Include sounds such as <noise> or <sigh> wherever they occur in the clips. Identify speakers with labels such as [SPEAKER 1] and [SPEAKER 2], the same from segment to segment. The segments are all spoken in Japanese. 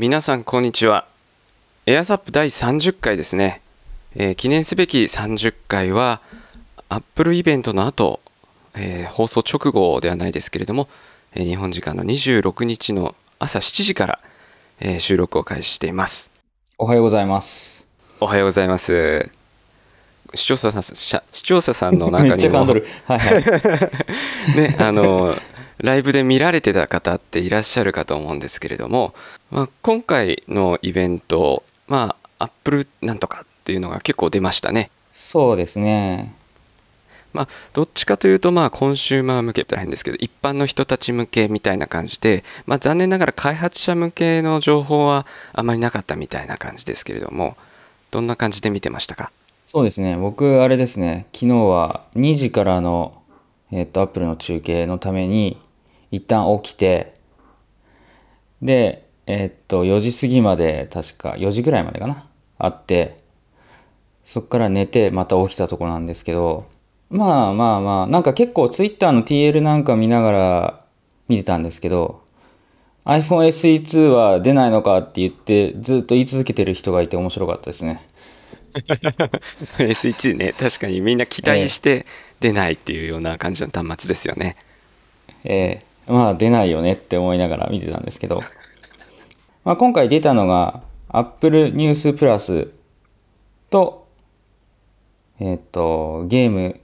[SPEAKER 1] 皆さんこんにちは。エアサップ第30回ですね。えー記念すべき30回は、Apple イベントの後、えー放送直後ではないですけれども、えー日本時間の26日の朝7時から、えー収録を開始しています。
[SPEAKER 2] おはようございます。
[SPEAKER 1] おはようございます。視聴者さん、視聴者さんの中にも。
[SPEAKER 2] はいはい。<laughs>
[SPEAKER 1] ね、あの、ライブで見られてた方っていらっしゃるかと思うんですけれども、まあ、今回のイベント、まあ、Apple なんとかっていうのが結構出ましたね。
[SPEAKER 2] そうですね。
[SPEAKER 1] まあ、どっちかというと、まあ、コンシューマー向けって大変ですけど、一般の人たち向けみたいな感じで、まあ、残念ながら開発者向けの情報はあまりなかったみたいな感じですけれども、どんな感じで見てましたか？
[SPEAKER 2] そうですね。僕、あれですね。昨日は2時からの、えっと、アップルの中継のために、一旦起きて、で、えっと、4時過ぎまで、確か、4時ぐらいまでかな。あって、そっから寝て、また起きたとこなんですけど、まあまあまあ、なんか結構 Twitter の TL なんか見ながら見てたんですけど、iPhone SE2 は出ないのかって言って、ずっと言い続けてる人がいて面白かったですね。<laughs>
[SPEAKER 1] SE2 ね、確かにみんな期待して出ないっていうような感じの端末ですよね。
[SPEAKER 2] えーまあ出ないよねって思いながら見てたんですけど、<laughs> まあ、今回出たのが Apple News Plus と、えっ、と、ゲーム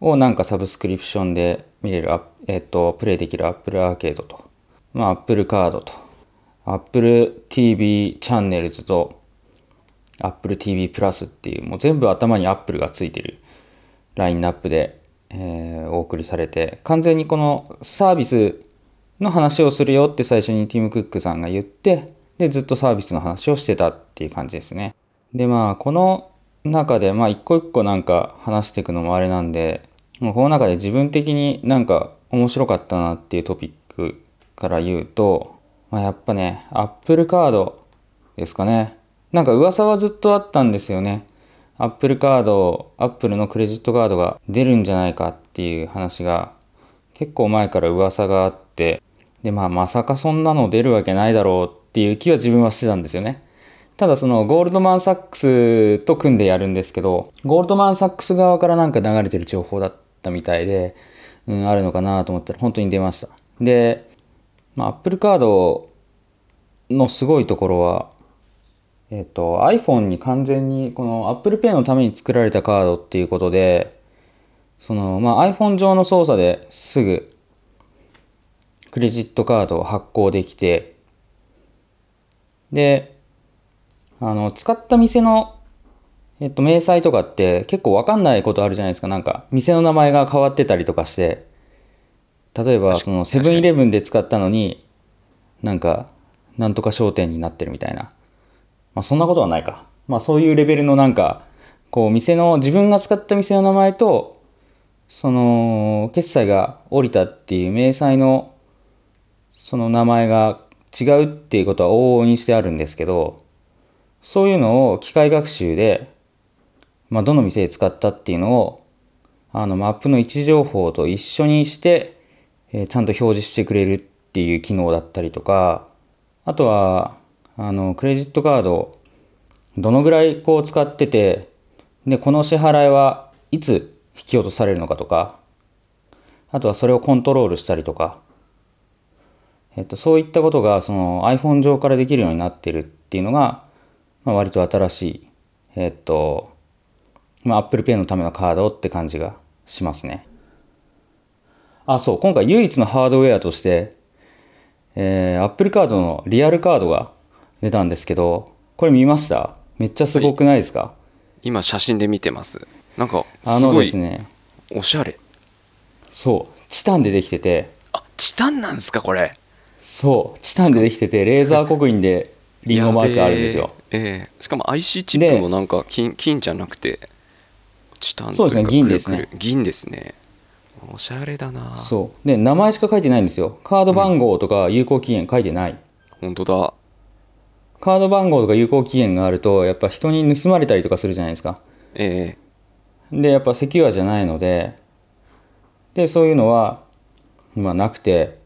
[SPEAKER 2] をなんかサブスクリプションで見れる、えっ、と、プレイできる Apple アーケードと、まあ Apple カードと、Apple TV チャンネルズと、Apple TV プラスっていう、もう全部頭に Apple がついてるラインナップで、えーお送りされて、完全にこのサービスの話をするよって最初にティム・クックさんが言って、で、ずっとサービスの話をしてたっていう感じですね。で、まあ、この中で、まあ、一個一個なんか話していくのもあれなんで、もうこの中で自分的になんか面白かったなっていうトピックから言うと、まあ、やっぱね、Apple カードですかね。なんか噂はずっとあったんですよね。Apple カード、Apple のクレジットカードが出るんじゃないかっていう話が結構前から噂があって、で、まあまさかそんなの出るわけないだろうっていう気は自分はしてたんですよね。ただそのゴールドマン・サックスと組んでやるんですけど、ゴールドマン・サックス側からなんか流れてる情報だったみたいで、うん、あるのかなと思ったら本当に出ました。で、まあ、Apple カードのすごいところは、えっと、iPhone に完全にこの Apple Pay のために作られたカードっていうことで、その、まあ、iPhone 上の操作ですぐクレジットカードを発行できて、で、あの、使った店の、えっと、明細とかって結構わかんないことあるじゃないですか。なんか、店の名前が変わってたりとかして、例えば、その、セブンイレブンで使ったのに、なんか、なんとか商店になってるみたいな。まあ、そんなことはないか。まあ、そういうレベルのなんか、こう、店の、自分が使った店の名前と、その、決済が降りたっていう明細の、その名前が違うっていうことは往々にしてあるんですけど、そういうのを機械学習で、まあ、どの店で使ったっていうのを、あの、マップの位置情報と一緒にして、えーちゃんと表示してくれるっていう機能だったりとか、あとは、あの、クレジットカード、どのぐらいこう使ってて、で、この支払いはいつ引き落とされるのかとか、あとはそれをコントロールしたりとか、えっと、そういったことがその iPhone 上からできるようになってるっていうのが、まあ、割と新しい、えっと、まあ、Apple Pay のためのカードって感じがしますね。あ、そう、今回唯一のハードウェアとして、えー、Apple カードのリアルカードが出たんですけど、これ見ました？めっちゃすごくないですか、
[SPEAKER 1] 今写真で見てます。なんか、
[SPEAKER 2] あの
[SPEAKER 1] すごい
[SPEAKER 2] ですね、
[SPEAKER 1] おしゃれ。
[SPEAKER 2] そう、チタンでできてて、
[SPEAKER 1] あ、チタンなんですか、これ？
[SPEAKER 2] そう、チタンでできてて、レーザー刻印でリンゴマークあるんですよ。
[SPEAKER 1] え。ええしかも IC チップもなんか金金じゃなくて、チタン
[SPEAKER 2] そうですね銀ですね
[SPEAKER 1] 銀ですね。おしゃれだな。
[SPEAKER 2] そう。で、名前しか書いてないんですよ。カード番号とか有効期限書いてない。
[SPEAKER 1] 本当だ。
[SPEAKER 2] カード番号とか有効期限があると、やっぱ人に盗まれたりとかするじゃないですか。
[SPEAKER 1] え
[SPEAKER 2] で、やっぱセキュアじゃないので、で、そういうのは、まあなくて、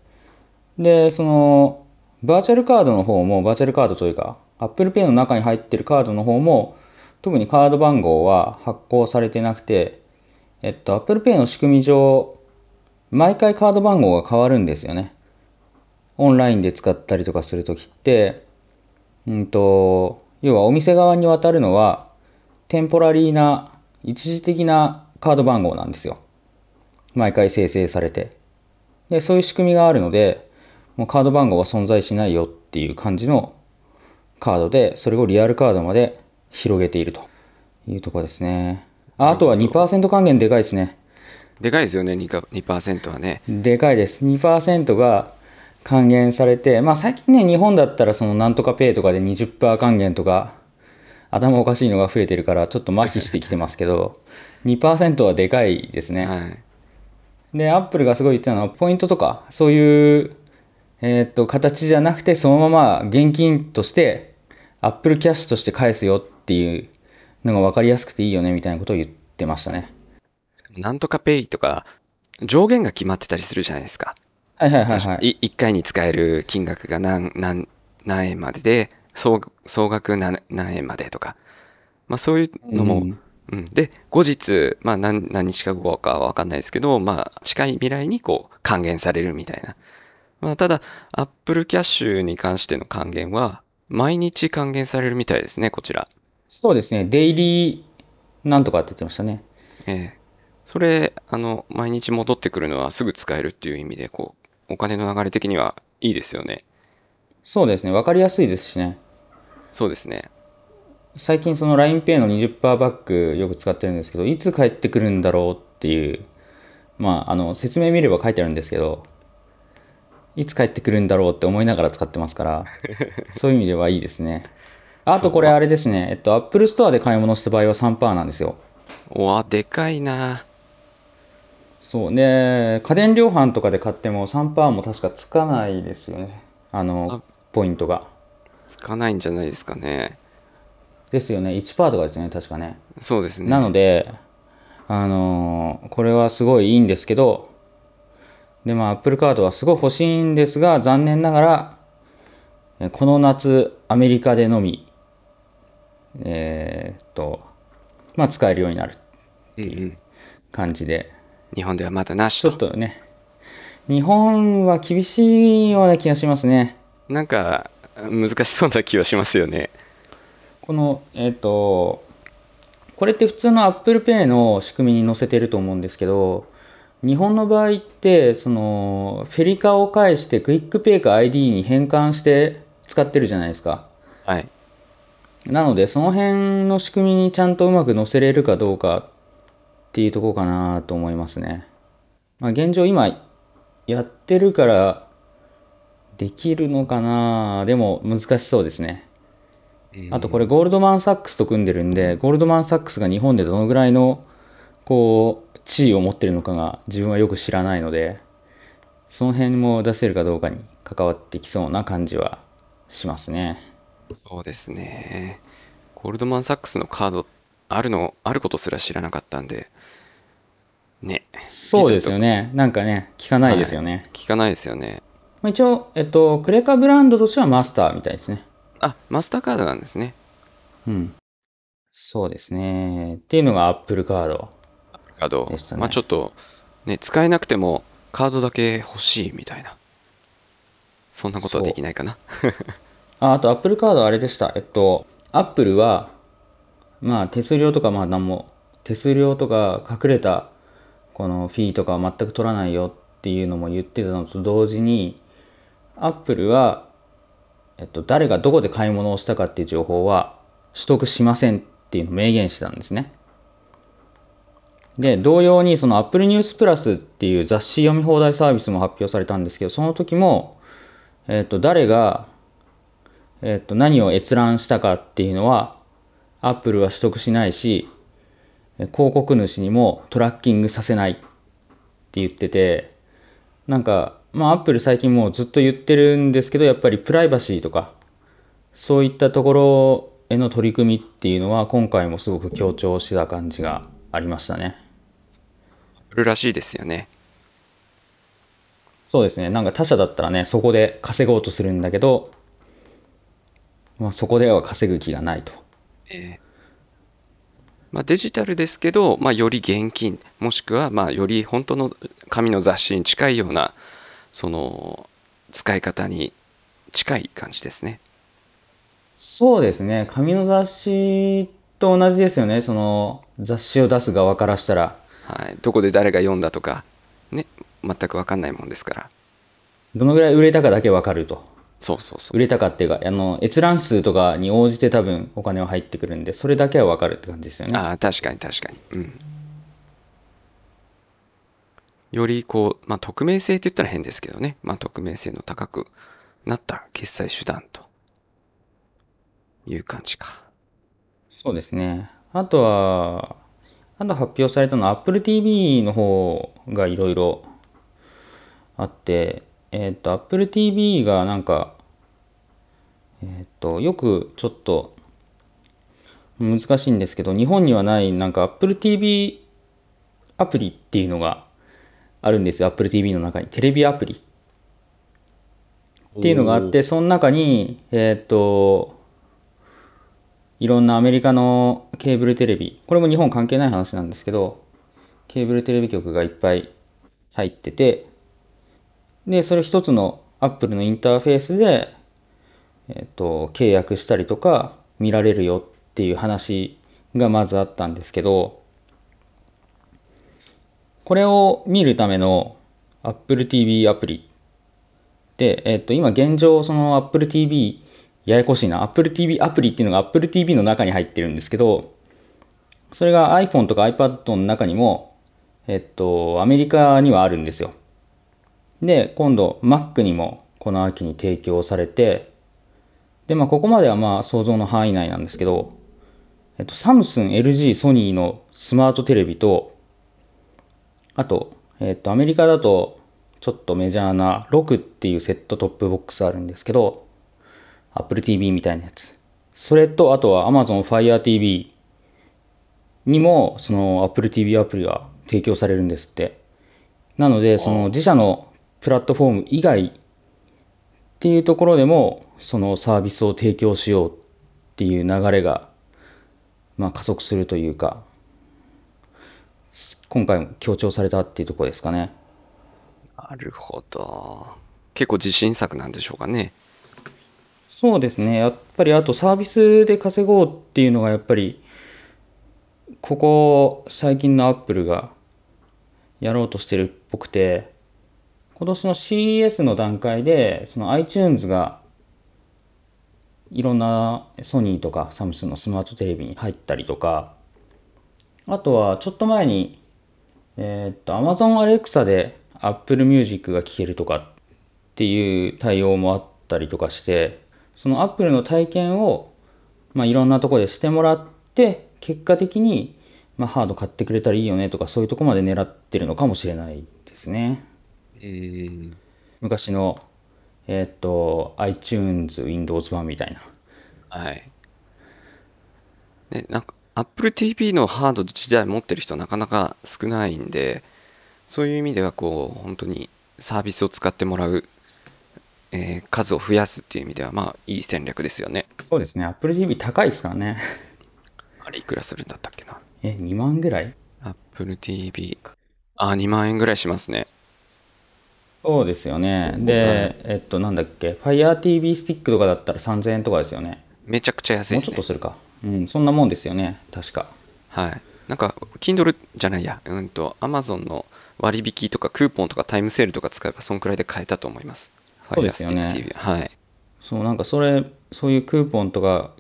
[SPEAKER 2] で、その、バーチャルカードの方も、バーチャルカードというか、Apple Pay の中に入ってるカードの方も、特にカード番号は発行されてなくて、えっと、Apple Pay の仕組み上、毎回カード番号が変わるんですよね。オンラインで使ったりとかするときって、うんと、要はお店側に渡るのは、テンポラリーな、一時的なカード番号なんですよ。毎回生成されて。で、そういう仕組みがあるので、もうカード番号は存在しないよっていう感じのカードで、それをリアルカードまで広げているというところですね。ああとは2%還元でかいですね。
[SPEAKER 1] でかいですよね、2%はね。
[SPEAKER 2] でかいです。2%が還元されて、まあ最近ね、日本だったらそのなんとかペイとかで20%還元とか、頭おかしいのが増えてるからちょっと麻痺してきてますけど、<laughs> 2%はでかいですね。
[SPEAKER 1] はい。
[SPEAKER 2] で、 Apple がすごい言ってたのは、ポイントとか、そういう、えーっと、形じゃなくて、そのまま現金として、 Apple Cash として返すよっていうのが分かりやすくていいよね、みたいなことを言ってましたね。
[SPEAKER 1] なんとかペイとか、上限が決まってたりするじゃないですか。
[SPEAKER 2] はいはいはいはい。
[SPEAKER 1] い1回に使える金額が何何何円までで、総総額何何円までとか、まあ、そういうのも、
[SPEAKER 2] うん
[SPEAKER 1] うんで、後日、まあ何、何日か後かは分かんないですけど、まあ、近い未来にこう還元されるみたいな。まあ、ただ、Apple Cash に関しての還元は、毎日還元されるみたいですね、こちら。
[SPEAKER 2] そうですね、デイリーなんとかって言ってましたね。
[SPEAKER 1] ええそれ、あの、毎日戻ってくるのはすぐ使えるっていう意味で、こう、お金の流れ的にはいいですよね。
[SPEAKER 2] そうですね、分かりやすいですしね。
[SPEAKER 1] そうですね。
[SPEAKER 2] 最近その LINEPay の20%バックよく使ってるんですけど、いつ帰ってくるんだろうっていう、まあ、あの、説明見れば書いてあるんですけど、いつ帰ってくるんだろうって思いながら使ってますから、<laughs> そういう意味ではいいですね。あとこれあれですね、えっと、Apple Store で買い物した場合は3%なんですよ。
[SPEAKER 1] おわ、でかいな。
[SPEAKER 2] そう。で、家電量販とかで買っても3%も確かつかないですよね。あの、ポイントが。
[SPEAKER 1] つかないんじゃないですかね。
[SPEAKER 2] ですよね。1%とかですね、確かね。
[SPEAKER 1] そうですね。
[SPEAKER 2] なので、あのーこれはすごいいいんですけど、で、まあ、Apple カードはすごい欲しいんですが、残念ながら、えこの夏、アメリカでのみ、えーっと、まあ、使えるようになる
[SPEAKER 1] うんうん。
[SPEAKER 2] 感じで、
[SPEAKER 1] 日本ではまだなし
[SPEAKER 2] ちょっ
[SPEAKER 1] と。
[SPEAKER 2] とね、日本は厳しいような気がしますね。
[SPEAKER 1] なんか、難しそうな気はしますよね。
[SPEAKER 2] この、えっ、と、これって普通の Apple Pay の仕組みに載せてると思うんですけど、日本の場合って、その、 FeliCa を介して QUICPay か ID に変換して使ってるじゃないですか。
[SPEAKER 1] はい。
[SPEAKER 2] なので、その辺の仕組みにちゃんとうまく載せれるかどうかっていうところかなと思いますね。まあ、現状今やってるからできるのかなでも難しそうですね。あとこれゴールドマン・サックスと組んでるんで、ゴールドマン・サックスが日本でどのぐらいのこう地位を持ってるのかが自分はよく知らないので、その辺も出せるかどうかに関わってきそうな感じはしますね。
[SPEAKER 1] そうですね。ゴールドマン・サックスのカードあるの、あることすら知らなかったんで、ね。
[SPEAKER 2] そうですよね。なんかね、聞かないですよね。
[SPEAKER 1] 聞かないですよね。
[SPEAKER 2] まあ一応、えっと、クレカブランドとしてはマスターみたいですね。
[SPEAKER 1] あ、マスターカードなんですね。
[SPEAKER 2] うん。そうですね。っていうのが Apple カード。
[SPEAKER 1] カード。
[SPEAKER 2] でしたね
[SPEAKER 1] まあちょっと、ね、使えなくてもカードだけ欲しいみたいな。そんなことはできないかな。
[SPEAKER 2] ああと Apple カードはあれでした。えっと、Apple は、まあ手数料とかまあ何も、手数料とか隠れたこのフィーとかは全く取らないよっていうのも言ってたのと同時に、Apple は、えっと、誰がどこで買い物をしたかっていう情報は取得しませんっていうのを明言してたんですね。で、同様にその Apple News Plus っていう雑誌読み放題サービスも発表されたんですけど、その時も、えっと、誰がえっと、何を閲覧したかっていうのは、Apple は取得しないし、広告主にもトラッキングさせないって言ってて、なんか、まあ Apple 最近もうずっと言ってるんですけど、やっぱりプライバシーとか、そういったところへの取り組みっていうのは、今回もすごく強調してた感じがありましたね。
[SPEAKER 1] あるらしいですよね。
[SPEAKER 2] そうですね。なんか他社だったらね、そこで稼ごうとするんだけど、まあ、そこでは稼ぐ気がないと。
[SPEAKER 1] えーまあ、デジタルですけど、まあ、より現金、もしくは、まあ、より本当の紙の雑誌に近いような、その、使い方に近い感じですね。
[SPEAKER 2] そうですね。紙の雑誌と同じですよね。その、雑誌を出す側からしたら。
[SPEAKER 1] はい。どこで誰が読んだとか、ね、全くわかんないもんですから。
[SPEAKER 2] どのぐらい売れたかだけわかると。
[SPEAKER 1] そうそうそう。
[SPEAKER 2] 売れたかっていうか、あの、閲覧数とかに応じて多分お金は入ってくるんで、それだけはわかるって感じですよね。
[SPEAKER 1] ああ、確かに確かに。うん。よりこう、まあ、匿名性って言ったら変ですけどね。まあ、匿名性の高くなった決済手段という感じか。
[SPEAKER 2] そうですね。あとは、あと発表されたのは Apple TV の方がいろいろあって、えっと、Apple TV がなんか、えっと、よくちょっと難しいんですけど、日本にはないなんか Apple TV アプリっていうのがあるんですよ。Apple TV の中に。テレビアプリっていうのがあって、その中に、えっと、いろんなアメリカのケーブルテレビ、これも日本関係ない話なんですけど、ケーブルテレビ局がいっぱい入ってて、で、それ一つの Apple のインターフェースで、えっと、契約したりとか見られるよっていう話がまずあったんですけど、これを見るための Apple TV アプリで、えっと、今現状その Apple TV ややこしいな。Apple TV アプリっていうのが Apple TV の中に入ってるんですけど、それが iPhone とか iPad の中にも、えっと、アメリカにはあるんですよ。で、今度 Mac にもこの秋に提供されて、で、まあ、ここまではまあ想像の範囲内なんですけど、えっと、サムスン、LG、ソニーのスマートテレビと、あと、えっと、アメリカだとちょっとメジャーな6っていうセットトップボックスあるんですけど、Apple TV みたいなやつ。それと、あとは Amazon Fire TV にも、その Apple TV アプリが提供されるんですって。なので、その自社のプラットフォーム以外っていうところでも、そのサービスを提供しようっていう流れが、まあ加速するというか、今回も強調されたっていうところですかね。
[SPEAKER 1] なるほど。結構自信作なんでしょうかね。
[SPEAKER 2] そうですね。やっぱりあとサービスで稼ごうっていうのがやっぱり、ここ最近のアップルがやろうとしてるっぽくて、今年の CES の段階で、その iTunes がいろんなソニーとかサムスンのスマートテレビに入ったりとか、あとはちょっと前に、えーっと Amazon Alexa で Apple Music が聴けるとかっていう対応もあったりとかして、その Apple の体験を、まあ、いろんなところでしてもらって、結果的に、まあ、ハード買ってくれたらいいよねとか、そういうとこまで狙ってるのかもしれないですね。
[SPEAKER 1] えー、
[SPEAKER 2] 昔の、えーっと、iTunes、Windows 版みたいな。
[SPEAKER 1] はい。ね、なんか、Apple TV のハード自体持ってる人なかなか少ないんで、そういう意味では、こう、本当にサービスを使ってもらう、えー数を増やすっていう意味では、まあ、いい戦略ですよね。
[SPEAKER 2] そうですね。Apple TV 高いですからね。
[SPEAKER 1] あれ、いくらするんだったっけな？
[SPEAKER 2] え、2万ぐらい
[SPEAKER 1] ？Apple TV。あ、2万円ぐらいしますね。
[SPEAKER 2] そうですよね。で、えっと、なんだっけ、Fire TV スティックとかだったら3000円とかですよね。
[SPEAKER 1] めちゃくちゃ安い
[SPEAKER 2] もう。ちょっとするか。うん、そんなもんですよね。確か。
[SPEAKER 1] はい。なんか、Kindle じゃないや、うんと、Amazon の割引とかクーポンとかタイムセールとか使えば、そんくらいで買えたと思います。
[SPEAKER 2] そうですよね
[SPEAKER 1] Fire Stick TV はい。
[SPEAKER 2] そう、なんかそれ、そういうクーポンとか、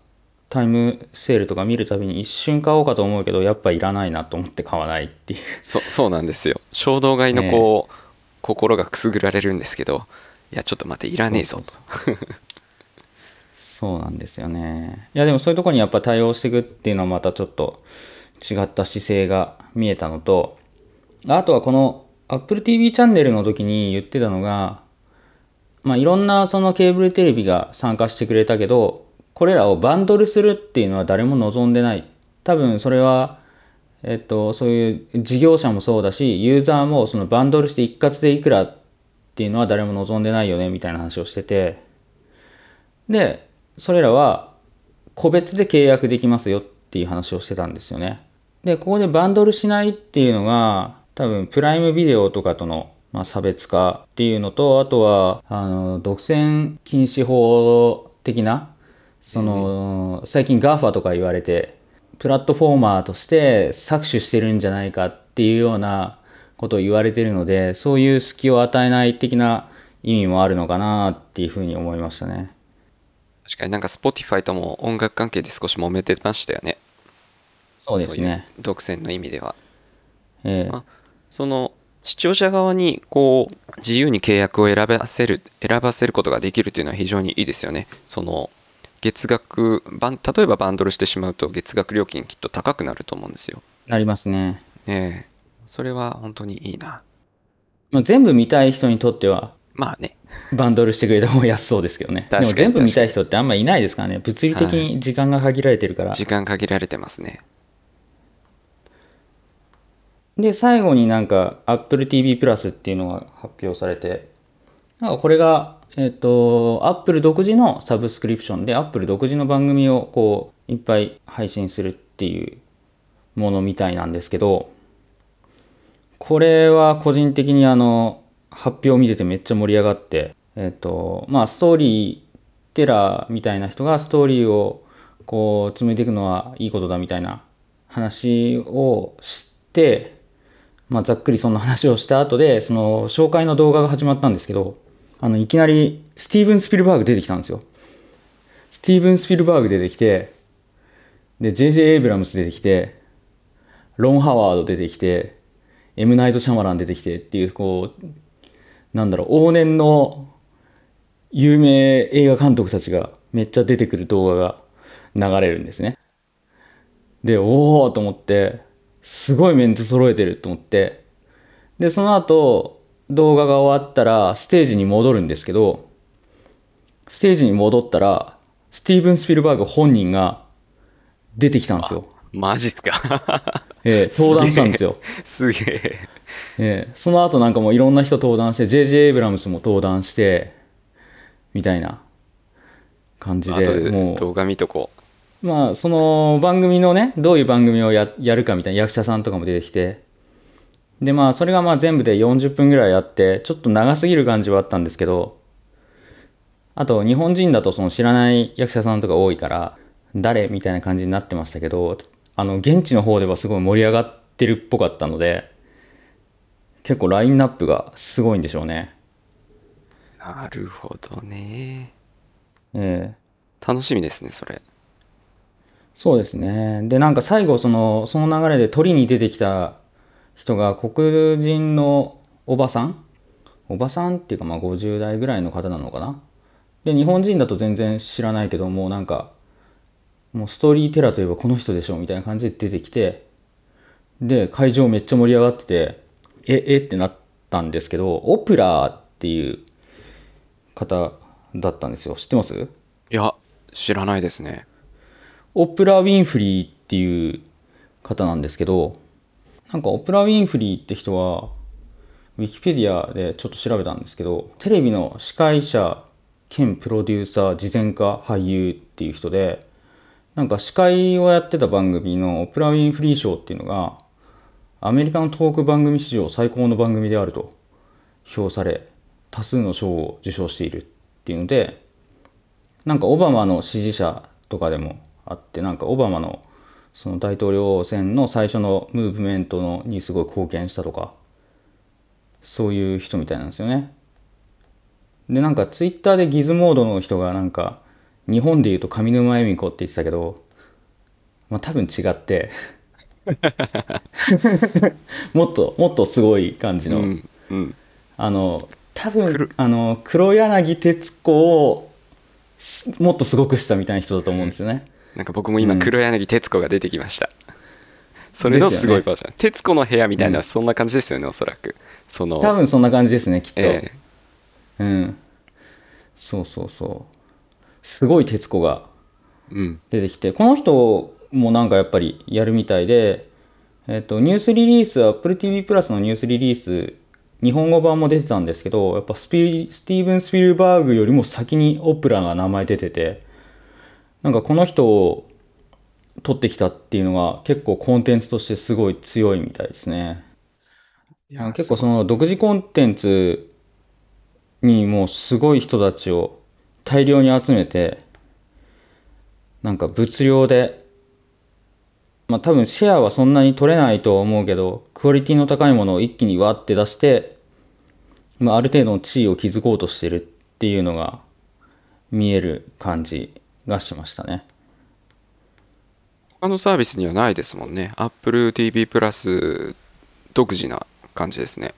[SPEAKER 2] タイムセールとか見るたびに一瞬買おうかと思うけど、やっぱいらないなと思って買わないっていう。
[SPEAKER 1] そそうなんですよ。衝動買いのこう、心がくすぐられるんですけど、いや、ちょっと待って、いらねえぞと。
[SPEAKER 2] そうなんですよね。いや、でもそういうとこにやっぱ対応していくっていうのはまたちょっと違った姿勢が見えたのと、あとはこの Apple TV チャンネルの時に言ってたのが、まあいろんなそのケーブルテレビが参加してくれたけど、これらをバンドルするっていうのは誰も望んでない。多分それは、えっと、そういう事業者もそうだし、ユーザーもそのバンドルして一括でいくらっっていうのは誰も望んでないよねみたいな話をしてて、で、それらは個別で契約できますよっていう話をしてたんですよね。で、ここでバンドルしないっていうのが、多分プライムビデオとかとの、まあ、差別化っていうのと、あとは、あの、独占禁止法的な、その、最近 GAFA とか言われて、プラットフォーマーとして搾取してるんじゃないかっていうようなことを言われてるので、そういう隙を与えない的な意味もあるのかなっていうふうに思いましたね。
[SPEAKER 1] 確かになんか Spotify とも音楽関係で少し揉めてましたよね。
[SPEAKER 2] そうですね。
[SPEAKER 1] うう独占の意味では。
[SPEAKER 2] ええ
[SPEAKER 1] あその視聴者側にこう自由に契約を選ばせる選ばせることができるというのは非常にいいですよね。その月額バン例えばバンドルしてしまうと月額料金きっと高くなると思うんですよ。
[SPEAKER 2] なりますね。
[SPEAKER 1] ええそれは本当にいいな。
[SPEAKER 2] まあ、全部見たい人にとっては、
[SPEAKER 1] まあね。
[SPEAKER 2] バンドルしてくれた方が安そうですけどね。でも全部見たい人ってあんまいないですからね。物理的に時間が限られてるから。
[SPEAKER 1] 時間限られてますね。
[SPEAKER 2] で、最後になんか Apple TV プラスっていうのが発表されて、なんかこれが、えっ、と、Apple 独自のサブスクリプションで Apple 独自の番組をこう、いっぱい配信するっていうものみたいなんですけど、これは個人的にあの、発表を見ててめっちゃ盛り上がって、えっ、と、まあ、ストーリーテラーみたいな人がストーリーをこう、紡いでいくのはいいことだみたいな話をして、まあ、ざっくりそんな話をした後で、その紹介の動画が始まったんですけど、あの、いきなりスティーブン・スピルバーグ出てきたんですよ。スティーブン・スピルバーグ出てきて、で、J.J. エイブラムス出てきて、ロン・ハワード出てきて、エム・ナイト・シャマラン出てきてっていう、こう、なんだろう、往年の有名映画監督たちがめっちゃ出てくる動画が流れるんですね。で、おーと思って、すごいメンツ揃えてると思って、で、その後、動画が終わったら、ステージに戻るんですけど、ステージに戻ったら、スティーブン・スピルバーグ本人が出てきたんですよ。
[SPEAKER 1] マジか。
[SPEAKER 2] ええ登壇したんですよ。
[SPEAKER 1] すげえ。
[SPEAKER 2] ええその後なんかもういろんな人登壇して、J.J. エイブラムスも登壇して、みたいな感じ
[SPEAKER 1] 後
[SPEAKER 2] で、もう、
[SPEAKER 1] で動画見とこ
[SPEAKER 2] まあ、その番組のね、どういう番組をややるかみたいな役者さんとかも出てきて、で、まあ、それがまあ全部で40分ぐらいあって、ちょっと長すぎる感じはあったんですけど、あと、日本人だとその知らない役者さんとか多いから、誰みたいな感じになってましたけど、あの、現地の方ではすごい盛り上がってるっぽかったので、結構ラインナップがすごいんでしょうね。
[SPEAKER 1] う。なるほどね。
[SPEAKER 2] ええ
[SPEAKER 1] 楽しみですね、それ。
[SPEAKER 2] そうですね。で、なんか最後、その、その流れで鳥に出てきた人が黒人のおばさん？おばさんっていうか、まあ50代ぐらいの方なのかな？で、日本人だと全然知らないけど、もうなんか、もうストーリーテラーといえばこの人でしょみたいな感じで出てきて、で、会場めっちゃ盛り上がってて、え、えってなったんですけど、オプラーっていう方だったんですよ。知ってます？
[SPEAKER 1] いや、知らないですね。
[SPEAKER 2] オプラ・ウィンフリーっていう方なんですけど、なんかオプラ・ウィンフリーって人は、ウィキペディアでちょっと調べたんですけど、テレビの司会者兼プロデューサー、慈善家、俳優っていう人で、なんか司会をやってた番組のオプラ・ウィンフリー賞っていうのが、アメリカのトーク番組史上最高の番組であると評され、多数の賞を受賞しているっていうので、なんかオバマの支持者とかでもあって、なんかオバマのその大統領選の最初のムーブメントのにすごい貢献したとか、そういう人みたいなんですよね。で、なんかツイッターでギズモードの人がなんか、日本で言うと上沼恵美子って言ってたけど、まあ多分違って、<laughs> もっと、もっとすごい感じの、
[SPEAKER 1] うん、うん。
[SPEAKER 2] あの、多分あの黒柳徹子をすもっとすごくしたみたいな人だと思うんですよね。
[SPEAKER 1] なんか僕も今、
[SPEAKER 2] うん
[SPEAKER 1] 黒柳徹子が出てきました。それのすごいバージョン。徹子の部屋みたいな、そんな感じですよね、おそらく。その、
[SPEAKER 2] 多分そんな感じですね、きっと。
[SPEAKER 1] え
[SPEAKER 2] うん。そうそうそう。すごい徹子が。出てきて、この人もなんかやっぱりやるみたいで、えっと、ニュースリリース、Apple TV プラスのニュースリリース日本語版も出てたんですけど、やっぱスピスティーブン・スピルバーグよりも先にオプラが名前出てて、なんかこの人を取ってきたっていうのが結構コンテンツとしてすごい強いみたいですね。
[SPEAKER 1] いや
[SPEAKER 2] 結構その独自コンテンツにもうすごい人たちを大量に集めて、なんか物量で、まあ多分シェアはそんなに取れないとは思うけど、クオリティの高いものを一気にわって出して、まあある程度の地位を築こうとしてるっていうのが見える感じがしましたね。
[SPEAKER 1] 他のサービスにはないですもんね。Apple TV プラス独自な感じですね。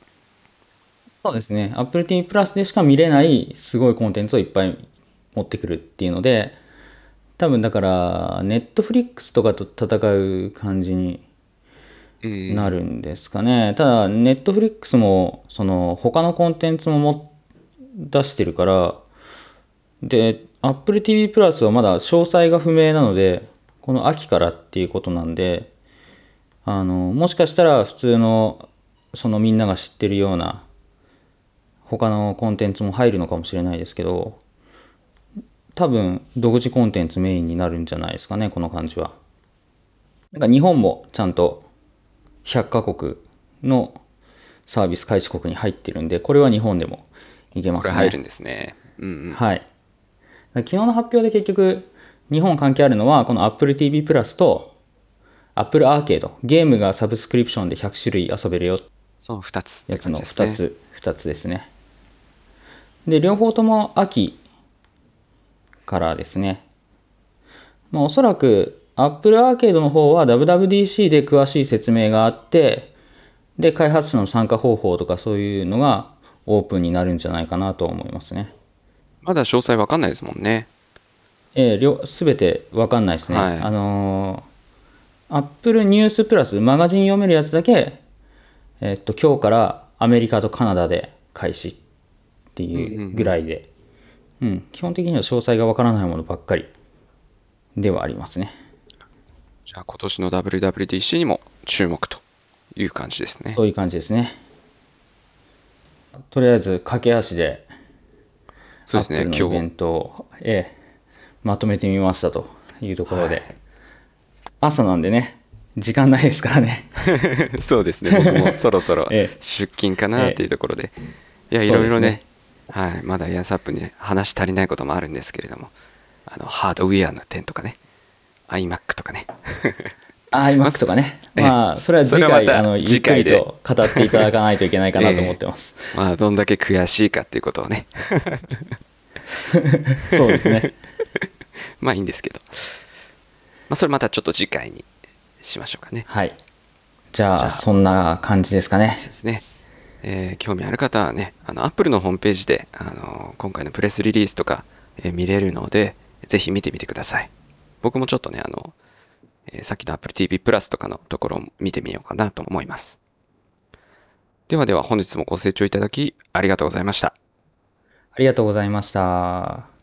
[SPEAKER 2] そうですね。Apple TV プラスでしか見れないすごいコンテンツをいっぱい持ってくるっていうので、多分だから、Netflix とかと戦う感じに
[SPEAKER 1] うん
[SPEAKER 2] なるんですかね。ただ、Netflix も、その、他のコンテンツもも出してるから、で、Apple TV プラスはまだ詳細が不明なので、この秋からっていうことなんで、あの、もしかしたら普通の、そのみんなが知ってるような、他のコンテンツも入るのかもしれないですけど、多分、独自コンテンツメインになるんじゃないですかね、この感じは。なんか日本もちゃんと100カ国のサービス開始国に入ってるんで、これは日本でもいけますね。
[SPEAKER 1] これ入るんですね。うんうん。
[SPEAKER 2] はい。昨日の発表で結局、日本関係あるのは、この Apple TV プラスと Apple アーケード、ゲームがサブスクリプションで100種類遊べるよ
[SPEAKER 1] その2つ
[SPEAKER 2] やつの
[SPEAKER 1] 感じですね。
[SPEAKER 2] 2つ、2つですね。で、両方とも秋からですね。まあ、おそらく Apple アーケードの方は WWDC で詳しい説明があって、で、開発者の参加方法とかそういうのがオープンになるんじゃないかなと思いますね。
[SPEAKER 1] まだ詳細わかんないですもんね。
[SPEAKER 2] えー、両すべてわかんないですね。
[SPEAKER 1] はい
[SPEAKER 2] あのー、Apple ニュースプラス、マガジン読めるやつだけ、えっと、今日からアメリカとカナダで開始っていうぐらいで、うん、基本的には詳細がわからないものばっかりではありますね。
[SPEAKER 1] じゃあ今年の WWDC にも注目という感じですね。
[SPEAKER 2] そういう感じですね。とりあえず、駆け足で、
[SPEAKER 1] そうですね、
[SPEAKER 2] Apple のイベン
[SPEAKER 1] 今日。
[SPEAKER 2] トを、ええまとめてみましたというところで、
[SPEAKER 1] はい
[SPEAKER 2] 朝なんでね、時間ないですからね。<laughs>
[SPEAKER 1] そうですね、僕もそろそろ <laughs>
[SPEAKER 2] ええ
[SPEAKER 1] 出勤かなっていうところで。いや、い
[SPEAKER 2] そうですね
[SPEAKER 1] ろいろね、はい、まだエアサップに話足りないこともあるんですけれども、あの、ハードウェアの点とかね、iMac とかね。
[SPEAKER 2] あ iMac とかね。
[SPEAKER 1] ええ
[SPEAKER 2] まあ、それは次回、あの、ゆっくり
[SPEAKER 1] 次回で
[SPEAKER 2] と語っていただかないといけないかなと思ってます。<laughs> <laughs>
[SPEAKER 1] まあ、どんだけ悔しいかっていうことをね。<laughs>
[SPEAKER 2] そうですね。
[SPEAKER 1] まあいいんですけど。まあ、それまたちょっと次回にしましょうかね。
[SPEAKER 2] はい。じゃあ、
[SPEAKER 1] じゃあ
[SPEAKER 2] そんな感じですかね。
[SPEAKER 1] ですね。えー興味ある方はね、あの、Apple のホームページで、あの、今回のプレスリリースとか、えー見れるので、ぜひ見てみてください。僕もちょっとね、あの、えさっきの Apple TV Plus とかのところを見てみようかなと思います。ではでは本日もご清聴いただきありがとうございました。
[SPEAKER 2] ありがとうございました。